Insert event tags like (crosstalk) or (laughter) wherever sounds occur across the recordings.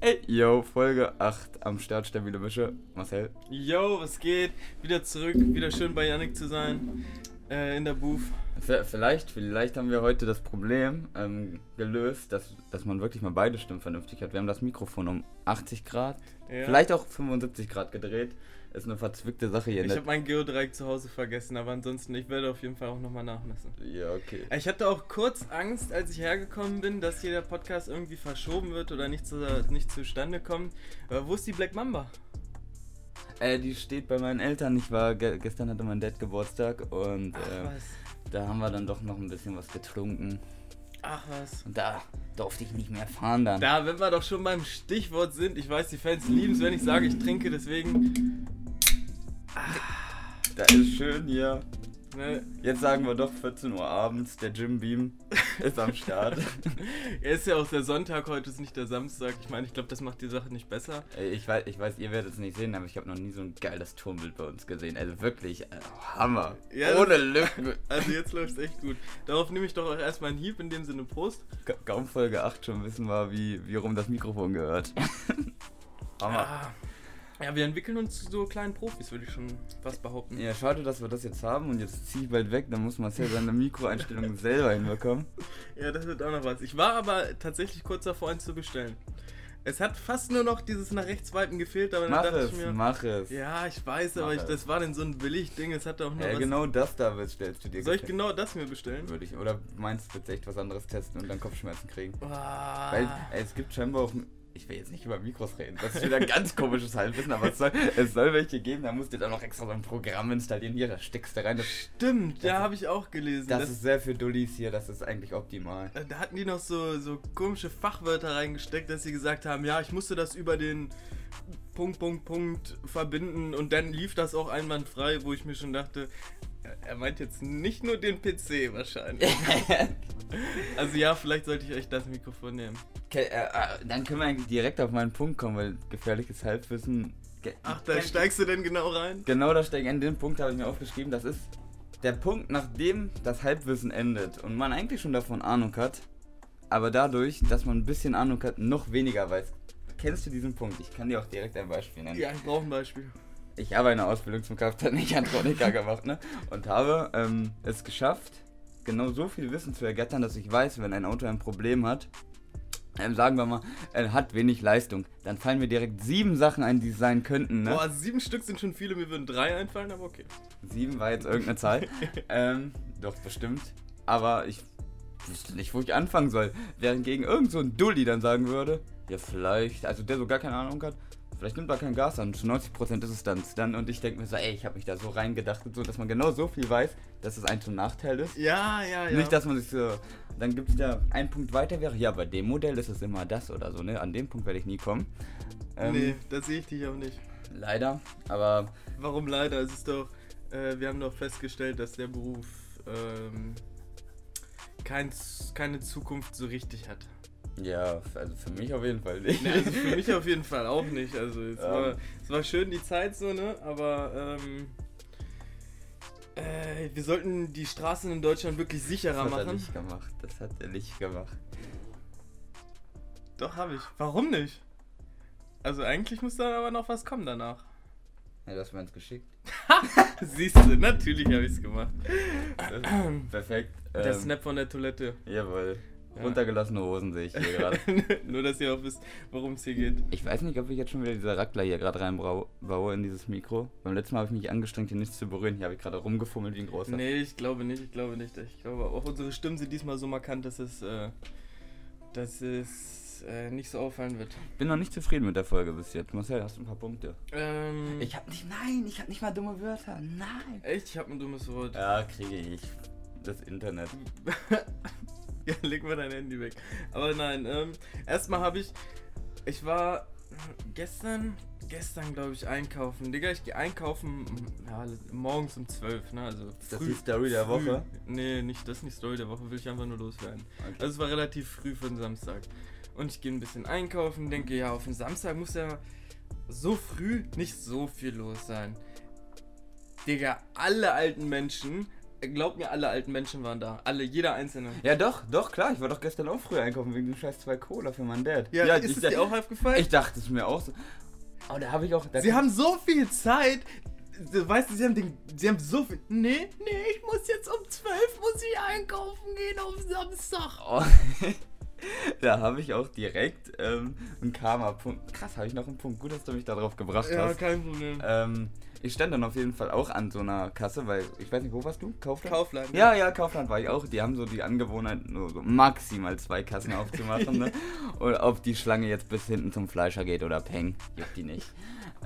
Ey, yo, Folge 8 am Start, stabile Mische. Marcel. Yo, was geht? Wieder zurück, wieder schön bei Yannick zu sein. Äh, in der Booth. Vielleicht, vielleicht haben wir heute das Problem ähm, gelöst, dass, dass man wirklich mal beide Stimmen vernünftig hat. Wir haben das Mikrofon um 80 Grad, Ja. vielleicht auch 75 Grad gedreht. Ist eine verzwickte Sache hier. Ich ne? habe mein Geodreieck zu Hause vergessen, aber ansonsten, ich werde auf jeden Fall auch nochmal nachmessen. ja, okay. Ich hatte auch kurz Angst, als ich hergekommen bin, dass hier der Podcast irgendwie verschoben wird oder nicht, zu, nicht zustande kommt. Aber wo ist die Black Mamba? Äh, die steht bei meinen Eltern. Ich war, ge gestern hatte mein Dad Geburtstag und Ach äh, was. da haben wir dann doch noch ein bisschen was getrunken. Ach was. Und da durfte ich nicht mehr fahren dann. Da, wenn wir doch schon beim Stichwort sind, ich weiß, die Fans lieben es, wenn ich sage, ich trinke, deswegen. Da ist schön hier. Ne, Jetzt sagen wir doch 14 Uhr abends, der Jim Beam ist am Start. (laughs) er ist ja auch der Sonntag, heute ist nicht der Samstag. Ich meine, ich glaube, das macht die Sache nicht besser. Ey, ich, weiß, ich weiß, ihr werdet es nicht sehen, aber ich habe noch nie so ein geiles Turmbild bei uns gesehen. Also wirklich, äh, Hammer. Ja, Ohne Lücken. (laughs) Also jetzt läuft es echt gut. Darauf nehme ich doch auch erstmal einen Hieb, in dem Sinne Prost. Ka- Kaum Folge 8 schon wissen wir, wie, wie rum das Mikrofon gehört. (laughs) Hammer. Ah. Ja, wir entwickeln uns zu so kleinen Profis, würde ich schon fast behaupten. Ja, schade, dass wir das jetzt haben und jetzt ziehe ich bald weg, dann muss Marcel seine Mikroeinstellungen (laughs) selber hinbekommen. Ja, das wird auch noch was. Ich war aber tatsächlich kurz davor, eins zu bestellen. Es hat fast nur noch dieses nach rechts swipen gefehlt, aber dann Mach dachte es, ich mir. mach es. Ja, ich weiß, aber Mach ich, es. das war denn so ein Billig-Ding, es hatte auch nur Ja, was. genau das da bestellst du dir. Soll ich genau das mir bestellen? Würde ich. Oder meinst du jetzt echt was anderes testen und dann Kopfschmerzen kriegen? Ah. Weil äh, es gibt scheinbar auch. Ich will jetzt nicht über Mikros reden. Das ist wieder ein ganz komisches Halbwissen, aber es soll, es soll welche geben, da musst du dann noch extra so ein Programm installieren. Hier, da steckst du rein. Das, Stimmt, ja, Das- habe ich auch gelesen. das Das- ist sehr für Dullis hier, das ist eigentlich optimal. Äh, Da hatten die noch so, so komische Fachwörter reingesteckt, dass sie gesagt haben, ja, ich musste das über den Punkt, Punkt, Punkt verbinden und dann lief das auch einwandfrei, wo ich mir schon dachte, er meint jetzt nicht nur den PC wahrscheinlich. (laughs) also ja, vielleicht sollte ich euch das Mikrofon nehmen. Okay, äh, äh, dann können wir eigentlich direkt auf meinen Punkt kommen, weil gefährliches Halbwissen. ge- Ach, da steigst du denn genau rein? Genau da steigt an den Punkt, habe ich mir aufgeschrieben. Das ist der Punkt, nachdem das Halbwissen endet und man eigentlich schon davon Ahnung hat, aber dadurch, dass man ein bisschen Ahnung hat, noch weniger weiß. Kennst du diesen Punkt? Ich kann dir auch direkt ein Beispiel nennen. Ja, ich brauche ein Beispiel. Ich habe eine Ausbildung zum Kfz-Mechatroniker (laughs) gemacht, ne? Und habe ähm, es geschafft, genau so viel Wissen zu ergattern, dass ich weiß, wenn ein Auto ein Problem hat, ähm, sagen wir mal, er hat wenig Leistung, dann fallen mir direkt sieben Sachen ein, die es sein könnten, ne? Boah, sieben Stück sind schon viele, mir würden drei einfallen, aber okay. Sieben war jetzt irgendeine Zahl. (laughs) ähm, doch, bestimmt. Aber ich wüsste nicht, wo ich anfangen soll. Während gegen irgend so ein Dulli dann sagen würde, ja vielleicht, also der so gar keine Ahnung hat, vielleicht nimmt er kein Gas an. Zu 90% ist es dann dann und ich denke mir so, ey, ich habe mich da so reingedacht und so, dass man genau so viel weiß, dass es ein zum Nachteil ist. Ja, ja, ja. Nicht, dass man sich so, dann gibt es da ein Punkt weiter wäre, ja, bei dem Modell ist es immer das oder so, ne? An dem Punkt werde ich nie kommen. Ähm, nee, da sehe ich dich auch nicht. Leider, aber Warum leider? Es ist doch, äh, wir haben doch festgestellt, dass der Beruf ähm, kein, keine Zukunft so richtig hat. Ja, also für mich auf jeden Fall nicht. Ne, also für mich auf jeden Fall auch nicht. Also es, Ja. war, es war schön die Zeit so, ne? Aber ähm, äh, wir sollten die Straßen in Deutschland wirklich sicherer Das hat er machen. nicht gemacht. Das hat er nicht gemacht. Doch, habe ich. Warum nicht? Also eigentlich muss da aber noch was kommen danach. Ja, das war ins geschickt. (laughs) Siehst du, natürlich habe ich es gemacht. Perfekt. Der Ähm, Snap von der Toilette. Jawohl. Ja. Runtergelassene Hosen sehe ich hier gerade. (laughs) Nur, dass ihr auch wisst, worum es hier geht. Ich weiß nicht, ob ich jetzt schon wieder dieser Rackler hier gerade reinbaue in dieses Mikro. Beim letzten Mal habe ich mich angestrengt, hier nichts zu berühren. Hier habe ich gerade rumgefummelt wie ein großer. Nee, ich glaube nicht, ich glaube nicht. Ich glaube, auch unsere Stimmen sind diesmal so markant, dass es, äh, dass es äh, nicht so auffallen wird. Bin noch nicht zufrieden mit der Folge bis jetzt. Marcel, hast du ein paar Punkte? Ähm, Ich habe nicht, nein, ich habe nicht mal dumme Wörter. Nein. echt, ich habe ein dummes Wort. Ja, kriege ich. Das Internet. (laughs) Ja, (laughs) leg mal dein Handy weg. Aber nein, ähm, erstmal habe ich, ich war gestern, gestern glaube ich einkaufen. Digga, ich gehe einkaufen ja, morgens um 12, ne, also Ist das die Story der Woche? Nee, nicht, das ist nicht Story der Woche, will ich einfach nur loswerden. Okay. Also es war relativ früh für den Samstag. Und ich gehe ein bisschen einkaufen, denke, ja, auf den Samstag muss ja so früh nicht so viel los sein. Digga, alle alten Menschen glaub mir, alle alten Menschen waren da. Alle, jeder einzelne. Ja, doch, doch, klar. Ich war doch gestern auch früher einkaufen wegen dem scheiß zwei Cola für meinen Dad. Ja, ist ich, es dir auch aufgefallen? Ich dachte es mir auch so. Aber da habe ich auch. Sie haben so viel Zeit. Du weißt, sie haben den, sie haben so viel. Nee, nee, ich muss jetzt um 12 muss ich einkaufen gehen auf Samstag. Oh. (laughs) da habe ich auch direkt ähm, einen Karma-Punkt. Krass, habe ich noch einen Punkt. Gut, dass du mich darauf gebracht Ja, hast. kein Problem. Ähm, ich stand dann auf jeden Fall auch an so einer Kasse, weil ich weiß nicht, wo warst du? Kaufland? Kaufland. Ja, ja, Kaufland war ich auch. Die haben so die Angewohnheit, nur so maximal zwei Kassen aufzumachen. ne? (laughs) Und ob die Schlange jetzt bis hinten zum Fleischer geht oder Peng, juckt die nicht.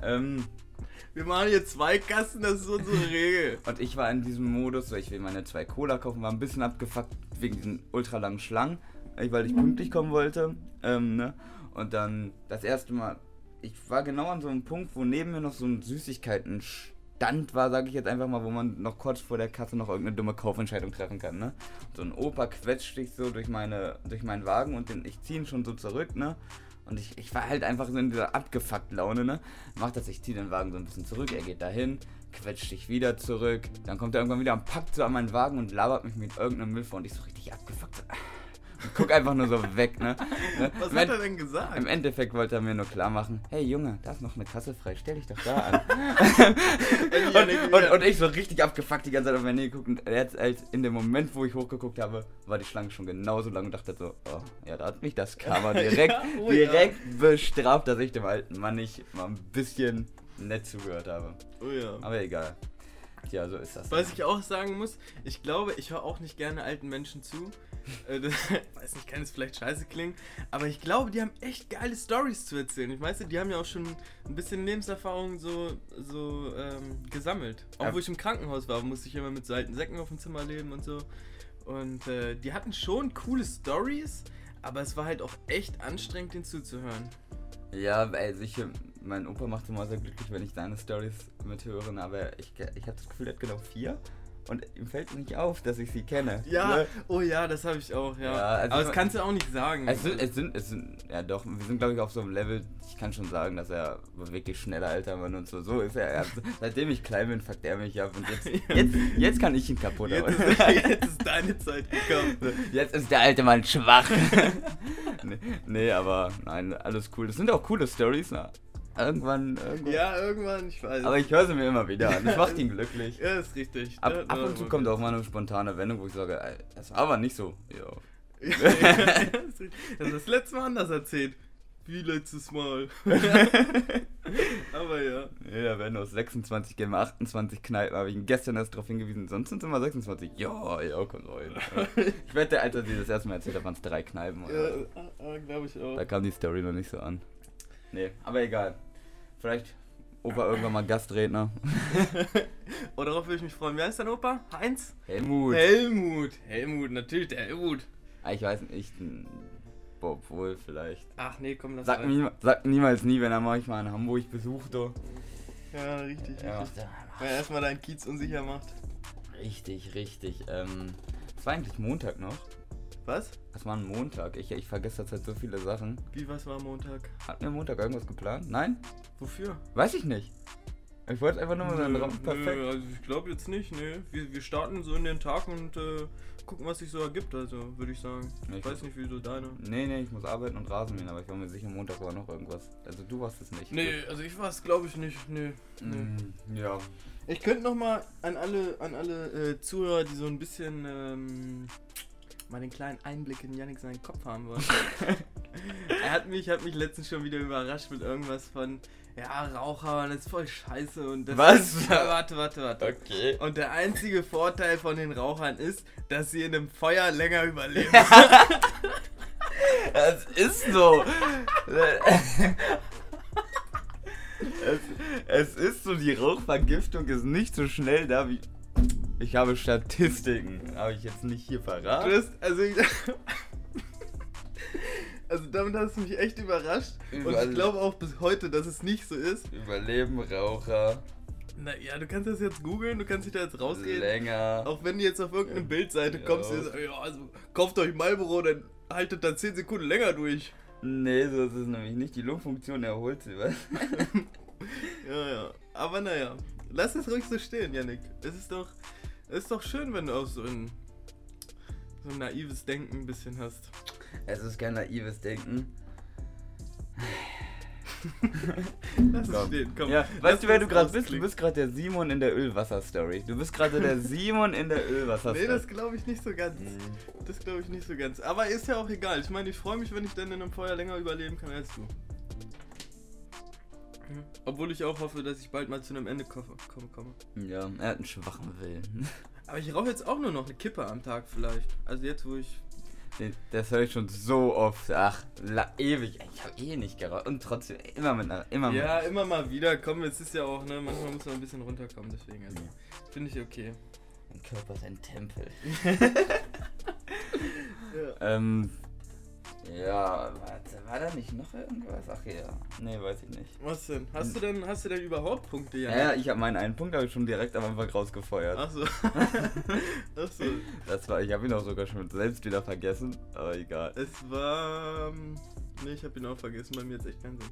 Ähm, Wir machen hier zwei Kassen, das ist unsere (laughs) Regel. und ich war in diesem Modus, so ich will meine zwei Cola kaufen, war ein bisschen abgefuckt wegen diesen ultralangen Schlangen, weil ich pünktlich kommen wollte. Ähm, ne? Und dann das erste Mal, ich war genau an so einem Punkt, wo neben mir noch so ein Süßigkeiten-Stand war, sage ich jetzt einfach mal, wo man noch kurz vor der Kasse noch irgendeine dumme Kaufentscheidung treffen kann. Ne? So ein Opa quetscht sich so durch, meine, durch meinen Wagen und den, ich ziehe ihn schon so zurück, ne? Und ich, ich war halt einfach so in dieser abgefuckten Laune, ne? Macht das, ich ziehe den Wagen so ein bisschen zurück, er geht dahin, quetscht sich wieder zurück, dann kommt er irgendwann wieder und packt so an meinen Wagen und labert mich mit irgendeinem Müll vor und ich so richtig abgefuckt. Guck einfach nur so weg, ne? Was Im hat er denn gesagt? Im Endeffekt wollte er mir nur klar machen, hey Junge, da ist noch eine Kasse frei, stell dich doch da an. (laughs) und, und, und ich so richtig abgefuckt die ganze Zeit auf mein Handy geguckt und jetzt als in dem Moment, wo ich hochgeguckt habe, war die Schlange schon genauso lang und dachte so, oh, ja, da hat mich das Karma (laughs) direkt, Ja, oh ja. direkt bestraft, dass ich dem alten Mann nicht mal ein bisschen nett zugehört habe. oh ja. Aber egal. Tja, so ist das. Was ich auch sagen muss, ich glaube, ich höre auch nicht gerne alten Menschen zu. Äh, (laughs) weiß nicht, kann es vielleicht scheiße klingen, aber ich glaube, die haben echt geile Stories zu erzählen. Ich weiß, die haben ja auch schon ein bisschen Lebenserfahrung so, so ähm, gesammelt. Auch Ja. wo ich im Krankenhaus war, musste ich immer mit so alten Säcken auf dem Zimmer leben und so. Und äh, die hatten schon coole Stories, aber es war halt auch echt anstrengend, denen zuzuhören. Ja, weil sicher, mein Opa macht immer sehr glücklich, wenn ich deine Stories mithöre, aber ich, ich habe das Gefühl, er hat genau vier und ihm fällt nicht auf, dass ich sie kenne. Ja, Ne? oh ja, das habe ich auch, ja. Ja, also aber das kannst du auch nicht sagen. Es sind, es sind, es sind, ja doch, wir sind glaube ich auf so einem Level, ich kann schon sagen, dass er wirklich schneller alter Mann und so, so ist er. er seitdem ich klein bin, fuckt er mich ab und jetzt, (laughs) jetzt, jetzt kann ich ihn kaputt jetzt, ist, (laughs) jetzt ist deine Zeit gekommen. Jetzt ist der alte Mann schwach. (laughs) nee, nee, aber nein, alles cool. Das sind auch coole Stories, na. Irgendwann, irgendwann. Ja, irgendwann, ich weiß. Aber ich höre sie mir immer wieder an. Das macht ihn (laughs) glücklich. ja, ist richtig. Ab, ab und zu kommt auch mal eine spontane Wendung, wo ich sage, das war aber nicht so. Ja. (laughs) Ja, das ist das letzte Mal anders erzählt. Wie letztes Mal. (laughs) Aber ja. Ja, wenn aus 26 gehen wir 28 Kneipen, habe ich ihn gestern erst darauf hingewiesen, sonst sind es immer 26. Ja, ja, kommt rein. Ich wette, als er dir das erste Mal erzählt hat, waren es drei Kneipen. Oder? Ja, äh, glaube ich auch. Da kam die Story noch nicht so an. Nee, aber egal. Vielleicht Opa irgendwann mal Gastredner. (laughs) Oh, darauf würde ich mich freuen. Wie heißt dein Opa? Heinz? Helmut. Helmut. Helmut, natürlich der Helmut. Ah, Ich weiß nicht, Bob wohl vielleicht. Ach nee, komm, das Sag, nie, sag niemals nie, wenn er manchmal in Hamburg besucht. Oh. Ja, richtig, Ja, richtig. Weil er erstmal deinen Kiez unsicher macht. richtig, richtig. Ähm, es war eigentlich Montag noch. Was? Es war ein Montag. Ich, ich vergesse zurzeit so viele Sachen. Wie, was war Montag? Hat mir Montag irgendwas geplant? Nein? Wofür? Weiß ich nicht. Ich wollte einfach nur mal seinen Raum perfekt. nö, also ich glaube jetzt nicht, ne. Wir, wir starten so in den Tag und äh, gucken, was sich so ergibt, also würde ich sagen. Nee, Ich weiß nicht, wie so deine. Nee, nee, ich muss arbeiten und Rasen mähen, aber ich war mir sicher, Montag war noch irgendwas. Also du warst es nicht. Nee, also ich weiß glaube ich nicht, nee. nee. Mm, ja. Ich könnte noch mal an alle, an alle äh, Zuhörer, die so ein bisschen ähm, mal den kleinen Einblick in Yannick seinen Kopf haben wollen. (laughs) er hat mich, hat mich letztens schon wieder überrascht mit irgendwas von, ja, Raucher, das ist voll scheiße und das Was? Ja, warte, warte, warte. Okay. Und der einzige Vorteil von den Rauchern ist, dass sie in einem Feuer länger überleben. (laughs) Es ist so. (laughs) es, es ist so, die Rauchvergiftung ist nicht so schnell da wie. Ich habe Statistiken, habe ich jetzt nicht hier Du verraten. hast, also, ich, (laughs) also damit hast du mich echt überrascht. Und Überall- ich glaube auch bis heute, dass es nicht so ist. Überleben Raucher Naja, du kannst das jetzt googeln, du kannst dich da jetzt rausreden. länger. Auch wenn du jetzt auf irgendeine Bildseite Ja. kommst, und sagst, ja, also kauft euch Marlboro, dann haltet da 10 Sekunden länger durch. Nee, so ist es nämlich nicht. Die Lungenfunktion erholt sich. was? (laughs) Ja, ja. Aber naja, lass es ruhig so stehen, Yannick. Es ist doch, Ist doch schön, wenn du auch so ein, so ein naives Denken ein bisschen hast. Es ist kein naives Denken. (laughs) Lass es Komm. stehen, komm. Ja, weißt du, wer du gerade bist? Du bist gerade der Simon in der Ölwasser-Story. Du bist gerade der (laughs) Simon in der Nee, Ölwasser-Story. das glaube ich nicht so ganz. Mhm. Das glaube ich nicht so ganz. Aber ist ja auch egal. Ich meine, ich freue mich, wenn ich dann in einem Feuer länger überleben kann als du. Mhm. Obwohl ich auch hoffe, dass ich bald mal zu einem Ende komme. komme, ja, er hat einen schwachen Willen. (laughs) Aber ich rauche jetzt auch nur noch eine Kippe am Tag vielleicht. Also jetzt, wo ich. Den- Das höre ich schon so oft. Ach, la, ewig. Ich habe eh nicht geraucht. Und trotzdem, immer mit einer. Immer Ja, immer mal wieder. Komm, es ist ja auch, ne? Manchmal muss man ein bisschen runterkommen, deswegen. Also. Finde ich okay. Mein Körper ist ein Tempel. Ja. (laughs) Ähm. Ja, warte, war da nicht noch irgendwas? Ach ja. Nee, weiß ich nicht. Was denn? Hast du denn, hast du denn überhaupt Punkte, Ja, Jan? ja ich habe meinen einen Punkt habe ich schon direkt am Anfang rausgefeuert. Achso. (laughs) Achso. Das war, ich habe ihn auch sogar schon selbst wieder vergessen, aber egal. Es war. ähm, Ne, ich habe ihn auch vergessen, bei mir jetzt echt keinen Sinn.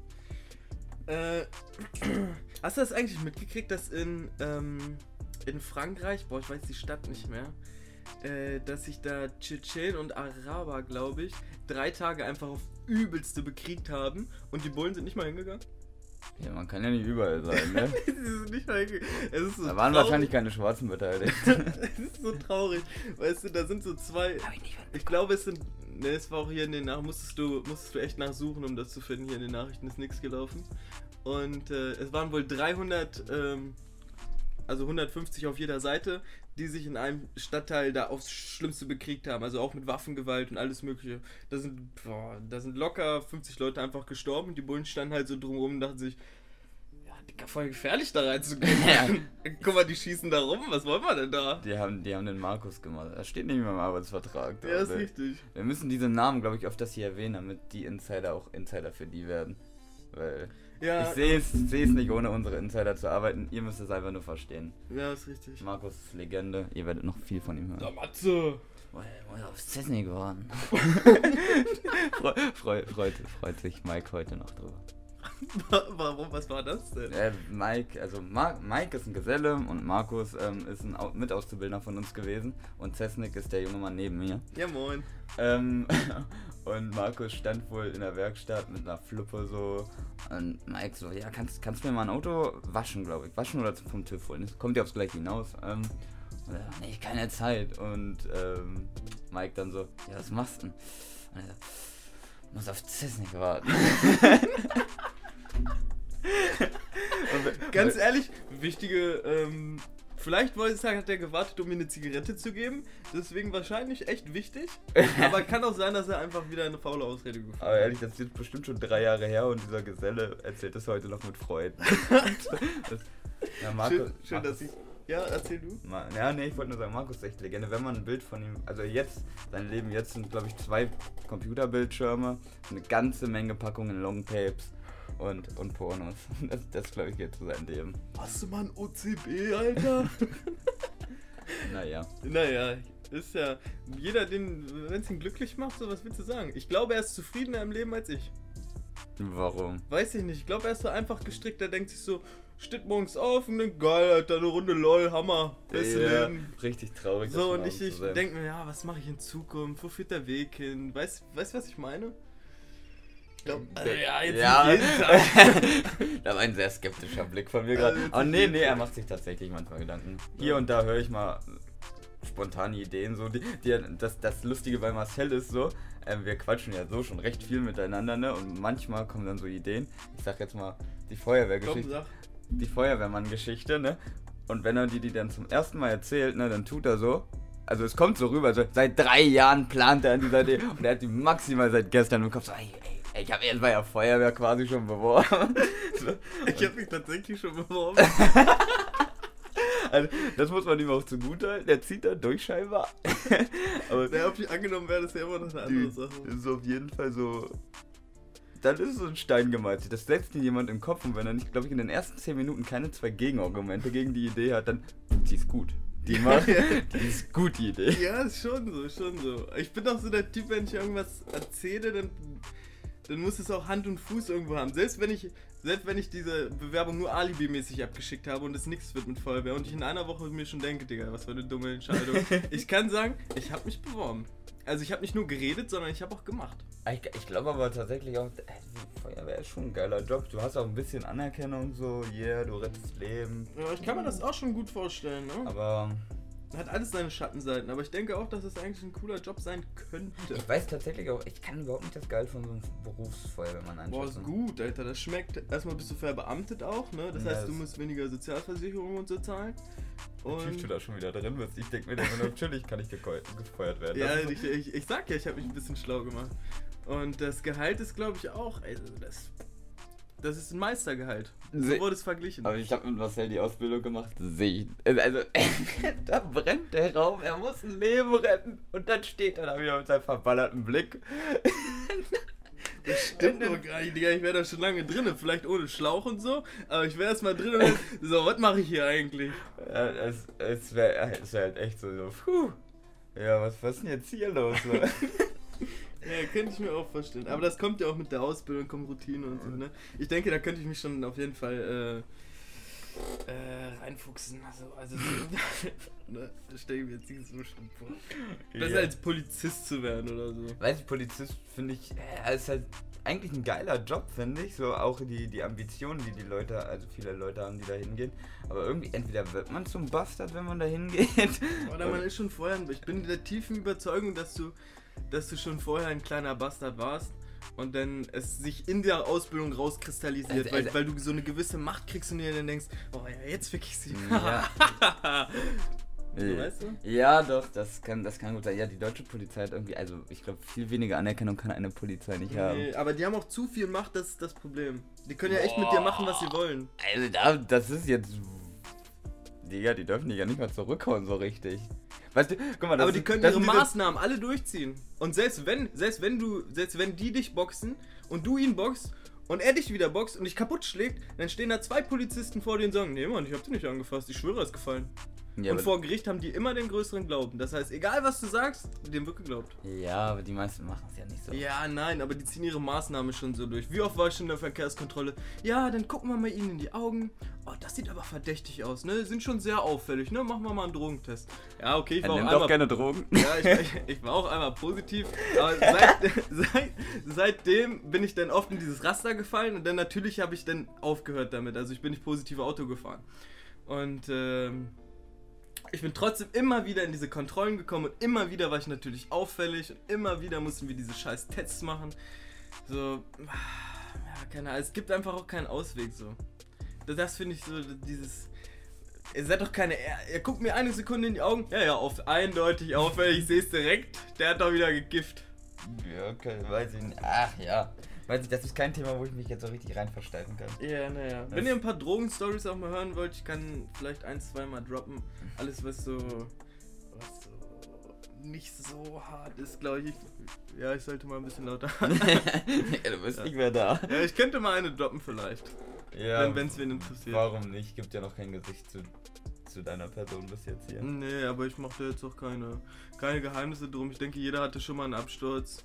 Äh, (clears throat) hast du das eigentlich mitgekriegt, dass in, ähm, in Frankreich, boah, ich weiß die Stadt nicht mehr, äh, dass sich da Tschetschenen und Araber, glaube ich, drei Tage einfach auf übelste bekriegt haben und die Bullen sind nicht mal hingegangen? Ja, man kann ja nicht überall sein, ne? (laughs) Sie sind nicht mal. Es ist so Da waren traurig. wahrscheinlich keine Schwarzen beteiligt. (laughs) es ist so traurig. Weißt du, da sind so zwei. Hab ich nicht Ich glaube, es sind. Ne, es war auch hier in den Nachrichten. Musstest du, musstest du echt nachsuchen, um das zu finden. Hier in den Nachrichten ist nichts gelaufen. Und äh, es waren wohl 300, ähm, also 150 auf jeder Seite, die sich in einem Stadtteil da aufs Schlimmste bekriegt haben. Also auch mit Waffengewalt und alles Mögliche. Da sind, boah, da sind locker 50 Leute einfach gestorben. Die Bullen standen halt so drumherum und dachten sich. Ja, voll gefährlich da reinzugehen. (laughs) Ja. Guck mal, die schießen da rum. Was wollen wir denn da? Die haben, die haben den Markus gemacht. Das steht nicht mehr im Arbeitsvertrag. Ja, ist richtig. Wir müssen diese Namen, glaube ich, öfters hier erwähnen, damit die Insider auch Insider für die werden. Weil Ja, ich sehe es sehe es nicht, ohne unsere Insider zu arbeiten. Ihr müsst es einfach nur verstehen. ja, ist richtig. Markus ist Legende. Ihr werdet noch viel von ihm hören. Der Matze. Boah, ist Cessny geworden. (laughs) Freu, freu, freut, freut sich Mike heute noch drüber. (laughs) Warum? Was war das denn? Äh, Mike, also Ma Mike ist ein Geselle und Markus ähm, ist ein Au Mitauszubildender von uns gewesen und Cessnick ist der junge Mann neben mir. Ja, moin. Ähm, (laughs) und Markus stand wohl in der Werkstatt mit einer Fluppe so und Mike so, ja, kannst, kannst du mir mal ein Auto waschen, glaube ich. Waschen oder vom TÜV holen. Das kommt ja aufs Gleiche hinaus. Ähm, und er, nee, keine Zeit. Und ähm, Mike dann so, ja, was machst du denn? Und er so, muss auf Cessnick warten. (laughs) Ganz ehrlich, wichtige, ähm, vielleicht wollte ich sagen, hat er gewartet, um mir eine Zigarette zu geben. Deswegen wahrscheinlich echt wichtig. (laughs) Aber kann auch sein, dass er einfach wieder eine faule Ausrede gefunden Aber ehrlich, das ist jetzt bestimmt schon drei Jahre her und dieser Geselle erzählt das heute noch mit Freuden. (laughs) ja, Marco, Schön, schön dass ich. Ja, erzähl du. Ja, nee, ich wollte nur sagen, Markus ist echt Legende. Wenn man ein Bild von ihm, also jetzt, sein Leben jetzt sind, glaube ich, zwei Computerbildschirme, eine ganze Menge Packungen Longtapes und, und Pornos. (laughs) Das, das glaube ich, geht zu seinem Leben. Hast du mal ein OCB, Alter? (laughs) Naja. naja, ist ja. Jeder, den, wenn es ihn glücklich macht, so was willst du sagen? Ich glaube, er ist zufriedener im Leben als ich. Warum? Weiß ich nicht. Ich glaube, er ist so einfach gestrickt. Der denkt sich so, steht morgens auf und denkt, geil, Alter, eine Runde LOL, Hammer. Beste Ja, Leben. richtig traurig. So, und ich, ich denke mir, ja, was mache ich in Zukunft? Wo führt der Weg hin? Weißt du, was ich meine? Ich glaub, also, ja, jetzt ja. da war (laughs) ein sehr skeptischer Blick von mir gerade. Oh nee, nee, er macht sich tatsächlich manchmal Gedanken. Hier und da höre ich mal spontane Ideen so. Die, die, das, das Lustige bei Marcel ist so, ähm, wir quatschen ja so schon recht viel miteinander, ne? Und manchmal kommen dann so Ideen. Ich sag jetzt mal die Feuerwehrgeschichte. Die Feuerwehrmann-Geschichte, ne? Und wenn er die, die dann zum ersten Mal erzählt, ne, dann tut er so. Also es kommt so rüber, so, seit drei Jahren plant er an dieser Idee und er hat die maximal seit gestern im Kopf so, ey, ey, ich habe erst bei der Feuerwehr quasi schon beworben. (laughs) Ich habe mich tatsächlich schon beworben. (laughs) Also, das muss man ihm auch zugute halten. Der zieht da durch scheinbar. (laughs) Aber Ja, ob ich angenommen werde, ist ja immer noch eine andere Sache. ist auf jeden Fall so. Dann ist so ein Stein gemeißelt. Das setzt ihm jemand im Kopf und wenn er nicht, glaube ich, in den ersten 10 Minuten keine zwei Gegenargumente gegen die Idee hat, dann. Die ist gut. Die macht. die ist gut, die Idee. Ja, ist schon so, schon so. Ich bin auch so der Typ, wenn ich irgendwas erzähle, dann dann muss es auch Hand und Fuß irgendwo haben. Selbst wenn ich, selbst wenn ich diese Bewerbung nur alibimäßig abgeschickt habe und es nichts wird mit Feuerwehr und ich in einer Woche mir schon denke, Digga, was für eine dumme Entscheidung. (laughs) ich kann sagen, ich habe mich beworben. Also ich habe nicht nur geredet, sondern ich habe auch gemacht. Ich, ich glaube aber tatsächlich auch, äh, Feuerwehr ist schon ein geiler Job. Du hast auch ein bisschen Anerkennung, so, yeah, du rettest Leben. Ja, ich kann mir das auch schon gut vorstellen, ne? Aber Hat alles seine Schattenseiten, aber ich denke auch, dass es eigentlich ein cooler Job sein könnte. ich weiß tatsächlich auch, ich kann überhaupt nicht das Gehalt von so einem Berufsfeuerwehrmann Boah, ist gut, Alter. Das schmeckt. Erstmal bist du verbeamtet auch, ne? Das Ja, heißt, du musst weniger Sozialversicherung und so zahlen. Und du da schon wieder drin bist. Ich denke mir dann, immer, natürlich kann ich gefeuert werden. ja, ich, ich, ich sag ja, ich habe mich ein bisschen schlau gemacht. Und das Gehalt ist, glaube ich, auch. Also das, das ist ein Meistergehalt. So wurde es verglichen. Aber ich habe mit Marcel die Ausbildung gemacht. Sehe ich. Also, (laughs) da brennt der Raum, er muss ein Leben retten. Und dann steht er da wieder mit seinem verballerten Blick. Stimmt doch gar nicht, Digga. Ich wäre da schon lange drin. Vielleicht ohne Schlauch und so. Aber ich wäre erst mal drin und (laughs) so, was mache ich hier eigentlich? Ja, es es wäre es wär halt echt so, so, puh. Ja, was, was ist denn jetzt hier los? (laughs) (laughs) Ja, könnte ich mir auch vorstellen. Aber das kommt ja auch mit der Ausbildung, kommt Routine und so, ne? Ich denke, da könnte ich mich schon auf jeden Fall äh, äh, reinfuchsen. Also, also so, (laughs) (laughs) ne? Das stelle ich mir jetzt nicht so schlimm vor. Besser Ja. als Polizist zu werden oder so. Weiß ich, Polizist finde ich, äh, ist halt eigentlich ein geiler Job, finde ich. So auch die, die Ambitionen, die die Leute, also viele Leute haben, die da hingehen. Aber irgendwie, entweder wird man zum Bastard, wenn man da hingeht. Oder man ist schon vorher, ich bin der tiefen Überzeugung, dass du, dass du schon vorher ein kleiner Bastard warst und dann es sich in der Ausbildung rauskristallisiert, Also, weil, also- weil du so eine gewisse Macht kriegst und dir dann denkst, oh ja, jetzt ich sie. Ja. (laughs) So, weißt du? Ja, doch, das kann, das kann gut sein. Ja, die deutsche Polizei hat irgendwie, also ich glaube, viel weniger Anerkennung kann eine Polizei nicht haben. Nee, aber die haben auch zu viel Macht, das ist das Problem. Die können ja echt mit dir machen, was sie wollen. Also da, das ist jetzt. Digga, die dürfen dich ja nicht mal zurückhauen so richtig. Weißt du, guck mal, das aber die können ihre Maßnahmen alle durchziehen. Und selbst wenn, selbst wenn du, selbst wenn die dich boxen und du ihn boxst und er dich wieder boxt und dich kaputt schlägt, dann stehen da zwei Polizisten vor dir und sagen, nee Mann, ich hab dich nicht angefasst, ich schwöre, ist gefallen. Ja, und vor Gericht haben die immer den größeren Glauben. Das heißt, egal was du sagst, dem wird geglaubt. ja, aber die meisten machen es ja nicht so. Ja, nein, aber die ziehen ihre Maßnahme schon so durch. Wie oft war ich schon in der Verkehrskontrolle? Ja, dann gucken wir mal ihnen in die Augen. Oh, das sieht aber verdächtig aus, ne? Sind schon sehr auffällig, ne? Machen wir mal einen Drogentest. Ja, okay, ich Er war auch nimmt einmal doch gerne Drogen. ja, ich, ich, ich war auch einmal positiv, aber seit, (laughs) seit, seitdem bin ich dann oft in dieses Raster gefallen und dann natürlich habe ich dann aufgehört damit. Also ich bin nicht positiv Auto gefahren. Und ähm, ich bin trotzdem immer wieder in diese Kontrollen gekommen und immer wieder war ich natürlich auffällig und immer wieder mussten wir diese scheiß Tests machen. So, ja, keine Ahnung, es gibt einfach auch keinen Ausweg so. Das, finde ich so, dieses... Ihr seid doch keine. Er, er guckt mir eine Sekunde in die Augen. Ja, ja, auf, eindeutig auffällig. Ich sehe es direkt. Der hat doch wieder gekifft. Ja, okay, weiß ich nicht. Ach ja. Weiß ich, das ist kein Thema, wo ich mich jetzt so richtig rein versteifen kann. Ja, naja. Wenn ihr ein paar Drogen-Stories auch mal hören wollt, ich kann vielleicht ein, zwei Mal droppen. Alles, was so. Was so. Nicht so hart ist, glaube ich. Ja, ich sollte mal ein bisschen lauter. (laughs) ja, du bist nicht mehr da. ja, ich könnte mal eine droppen, vielleicht. Ja, wenn es wen interessiert. warum nicht? Gibt ja noch kein Gesicht zu, zu deiner Person bis jetzt hier. Nee, aber ich mache da jetzt auch keine, keine Geheimnisse drum. Ich denke, jeder hatte schon mal einen Absturz.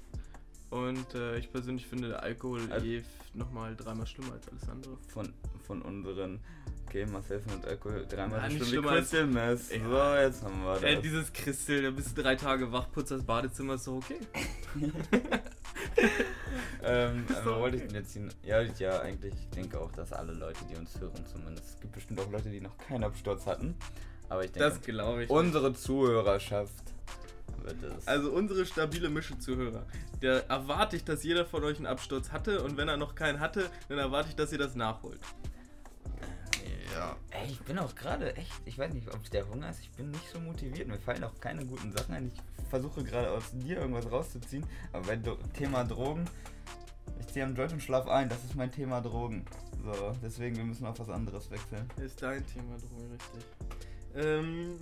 Und äh, ich persönlich finde Alkohol Also- eh nochmal dreimal schlimmer als alles andere. Von, von unseren. Okay, Marcel findet Alkohol dreimal Ja, so nicht schlimm wie schlimmer als- Crystal Mess. Ja. So, jetzt haben wir das. Ey, dieses Christel, da bist du drei Tage wach, putzt das Badezimmer, ist doch okay. (laughs) (laughs) ähm, äh, doch wo wollte ich denn jetzt hin? Ja, ja, eigentlich, ich denke auch, dass alle Leute, die uns hören, zumindest. Es gibt bestimmt auch Leute, die noch keinen Absturz hatten. Aber ich denke, Das glaube ich. unsere Zuhörerschaft es. Also unsere stabile Mische-Zuhörer. Da erwarte ich, dass jeder von euch einen Absturz hatte und wenn er noch keinen hatte, dann erwarte ich, dass ihr das nachholt. ja. Ey, ich bin auch gerade echt, ich weiß nicht, ob es der Hunger ist, ich bin nicht so motiviert. Mir fallen auch keine guten Sachen ein. Ich versuche gerade aus dir irgendwas rauszuziehen. Aber bei Do Thema Drogen, ich ziehe am und schlaf ein. Das ist mein Thema Drogen. So, deswegen, wir müssen auf was anderes wechseln. Ist dein Thema drum, richtig. Ähm,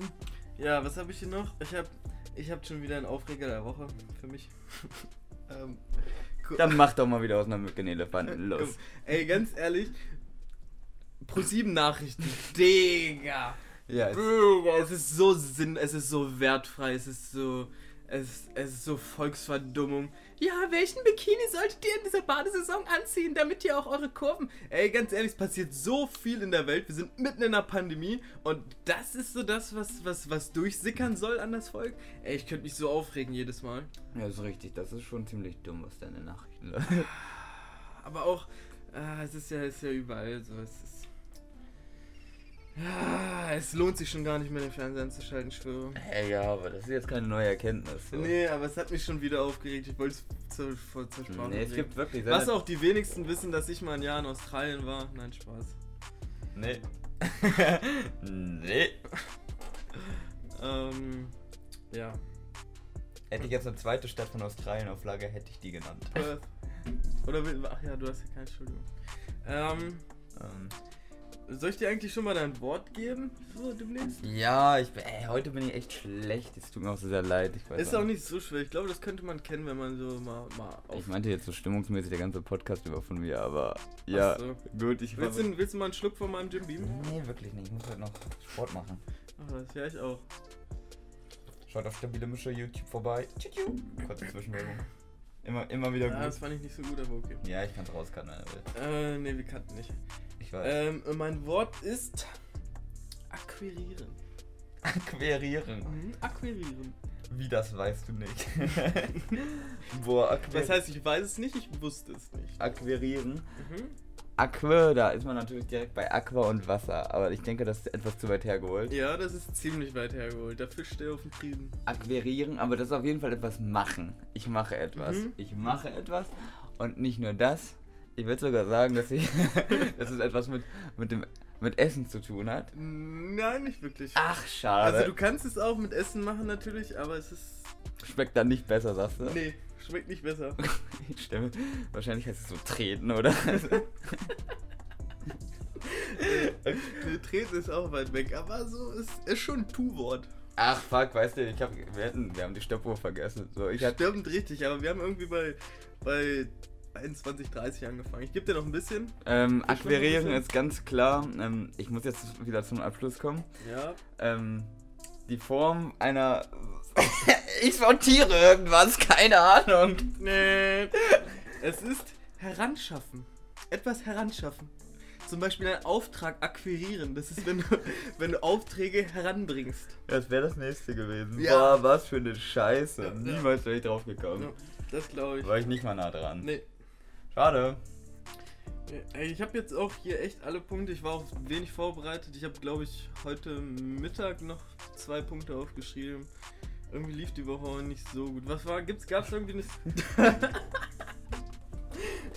ja, was habe ich hier noch? Ich habe ich hab schon wieder einen Aufreger der Woche für mich. (laughs) ähm, Dann mach doch mal wieder aus einer Mücke einen Elefanten. Los. Ey, ganz ehrlich, Pro7 Nachrichten, Digga. Ja, es, Digga, es ist so sinn, es ist so wertfrei, es ist so, Es, es ist so Volksverdummung. Ja, welchen Bikini solltet ihr in dieser Badesaison anziehen, damit ihr auch eure Kurven. Ey, ganz ehrlich, es passiert so viel in der Welt. Wir sind mitten in einer Pandemie und das ist so das, was, was, was durchsickern soll an das Volk. Ey, ich könnte mich so aufregen jedes Mal. Ja, ist richtig. Das ist schon ziemlich dumm, was deine Nachrichten Aber auch, äh, es ist ja, es ist ja überall so. Es ist. Ja, es lohnt sich schon gar nicht mehr, den Fernseher anzuschalten, ich schwöre. Hey, ja, aber das ist jetzt keine neue Erkenntnis. So. Nee, aber es hat mich schon wieder aufgeregt. Ich wollte es zur, zur, zur Sprache Nee, es gibt wirklich. Was auch die wenigsten wissen, dass ich mal ein Jahr in Australien war. Nein, Spaß. Nee. (laughs) nee. Ähm, ja. Hätte ich jetzt eine zweite Stadt von Australien auf Lager, hätte ich die genannt. Perth. Oder will, ach ja, du hast ja keine Entschuldigung. Ähm, Ähm, soll ich dir eigentlich schon mal dein Wort geben? So demnächst? ja, ich bin, ey, heute bin ich echt schlecht. Es tut mir auch so sehr leid. Ist auch nicht so schwer. Ich glaube, das könnte man kennen, wenn man so mal, mal auf. Ich meinte jetzt so stimmungsmäßig der ganze Podcast über von mir, aber ja, so. gut, ich Willst du, willst du mal einen Schluck von meinem Jim Beam? Nee, wirklich nicht. Ich muss halt noch Sport machen. Ach, das ja ich auch. Schaut auf stabile Mischer YouTube vorbei. Tschu-tschu. Kurze Zwischenwerbung. Immer, immer wieder Ja, das gut. fand ich nicht so gut, aber okay. Ja, ich kann's rauscutten, wenn er will. Äh, nee, wir kannten nicht. Weiß. Ähm, mein Wort ist akquirieren. Akquirieren. Mhm, akquirieren. Wie das weißt du nicht. (laughs) Boah, akquir Das heißt, ich weiß es nicht, ich wusste es nicht. akquirieren. Mhm. Aqua, da ist man natürlich direkt bei Aqua und Wasser, aber ich denke, das ist etwas zu weit hergeholt. Ja, das ist ziemlich weit hergeholt. Da fischt der auf dem Frieden. Akquirieren, aber das ist auf jeden Fall etwas machen. Ich mache etwas. Mhm. Ich mache etwas und nicht nur das. Ich würde sogar sagen, dass ich, (laughs) dass es etwas mit, mit dem mit Essen zu tun hat. Nein, nicht wirklich. Ach, schade. Also du kannst es auch mit Essen machen natürlich, aber es ist... Schmeckt dann nicht besser, sagst du? Nee, schmeckt nicht besser. (laughs) Ich stelle wahrscheinlich heißt es so treten, oder? (laughs) nee, Treten ist auch weit weg, aber so ist, ist schon ein Tu-Wort. Ach fuck, weißt du, ich hab, wir, hätten, wir haben die Stoppuhr vergessen. So, ich Stimmt, richtig, aber wir haben irgendwie bei, bei 21, 30 angefangen. Ich gebe dir noch ein bisschen. ähm, akquirieren ist ganz klar. Ähm, ich muss jetzt wieder zum Abschluss kommen. Ja. Ähm, die Form einer. (laughs) ich sortiere irgendwas, keine Ahnung. Nee. Es ist heranschaffen. Etwas heranschaffen. Zum Beispiel einen Auftrag akquirieren. Das ist, wenn du, (laughs) wenn du Aufträge heranbringst. Das wäre das nächste gewesen. Ja. Boah, was für eine Scheiße. Ja, ja. Niemals wäre ich drauf gekommen. Ja, das glaube ich. War ich nicht mal nah dran. Nee. Schade. Ey, Ich habe jetzt auch hier echt alle Punkte. Ich war auch wenig vorbereitet. Ich habe, glaube ich, heute Mittag noch zwei Punkte aufgeschrieben. Irgendwie lief die Woche auch nicht so gut. Was war? Gibt's, gab's irgendwie eine. (laughs)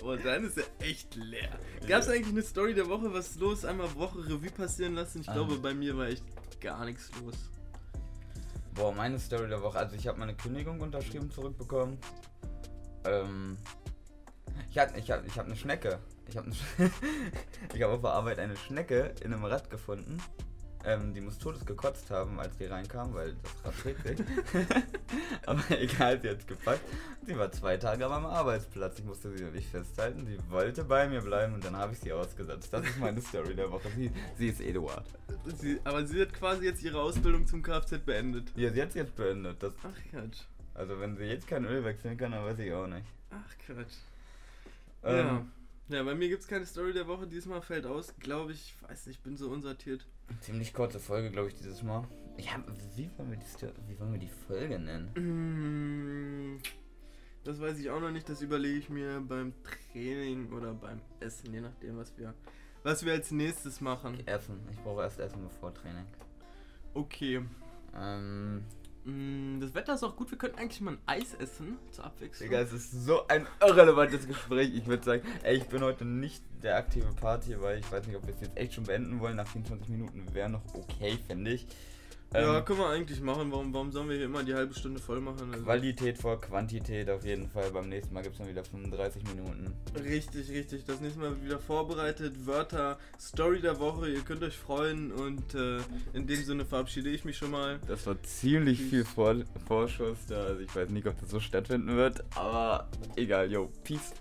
oh, dann ist ja echt leer. Gab's eigentlich eine Story der Woche? Was ist los? Einmal Woche Revue passieren lassen. Ich Ah. glaube, bei mir war echt gar nichts los. Boah, meine Story der Woche. Also ich habe meine Kündigung unterschrieben zurückbekommen. Ähm, ich habe ich hab, ich hab eine Schnecke. Ich habe (laughs) hab auf der Arbeit eine Schnecke in einem Rad gefunden. Ähm, die muss todes gekotzt haben, als die reinkam, weil das Rad trägt sich. (laughs) Aber egal, sie hat gepackt. Sie war zwei Tage am Arbeitsplatz. Ich musste sie nicht festhalten. Sie wollte bei mir bleiben und dann habe ich sie ausgesetzt. Das ist meine Story der Woche. Sie, sie ist Eduard. Sie, aber sie hat quasi jetzt ihre Ausbildung zum Kfz beendet. Ja, sie hat jetzt beendet. Das, Ach Quatsch. also wenn sie jetzt kein Öl wechseln kann, dann weiß ich auch nicht. Ach Quatsch. Ähm, ja. Ja, bei mir gibt es keine Story der Woche. Diesmal fällt aus, glaube ich, weiß nicht, ich bin so unsortiert. Ziemlich kurze Folge, glaube ich, dieses Mal. Ich hab, wie, wollen wir die, wie wollen wir die Folge nennen? Mm, Das weiß ich auch noch nicht, das überlege ich mir beim Training oder beim Essen, je nachdem, was wir, was wir als nächstes machen. Essen. Ich brauche erst Essen bevor Training. Okay. Ähm, Das Wetter ist auch gut, wir könnten eigentlich mal ein Eis essen, zur Abwechslung. Digga, es ist so ein irrelevantes Gespräch. Ich würde sagen, ey, ich bin heute nicht der aktive Party, weil ich weiß nicht, ob wir es jetzt echt schon beenden wollen. Nach 24 Minuten wäre noch okay, finde ich. Ja, Ähm, können wir eigentlich machen. Warum, warum sollen wir hier immer die halbe Stunde voll machen? Also, Qualität vor Quantität auf jeden Fall. Beim nächsten Mal gibt es dann wieder 35 Minuten. Richtig, richtig. Das nächste Mal wieder vorbereitet. Wörter, Story der Woche. Ihr könnt euch freuen. Und äh, in dem Sinne verabschiede ich mich schon mal. Das war ziemlich viel Vor Vorschuss da. Also ich weiß nicht, ob das so stattfinden wird, aber egal, yo, peace.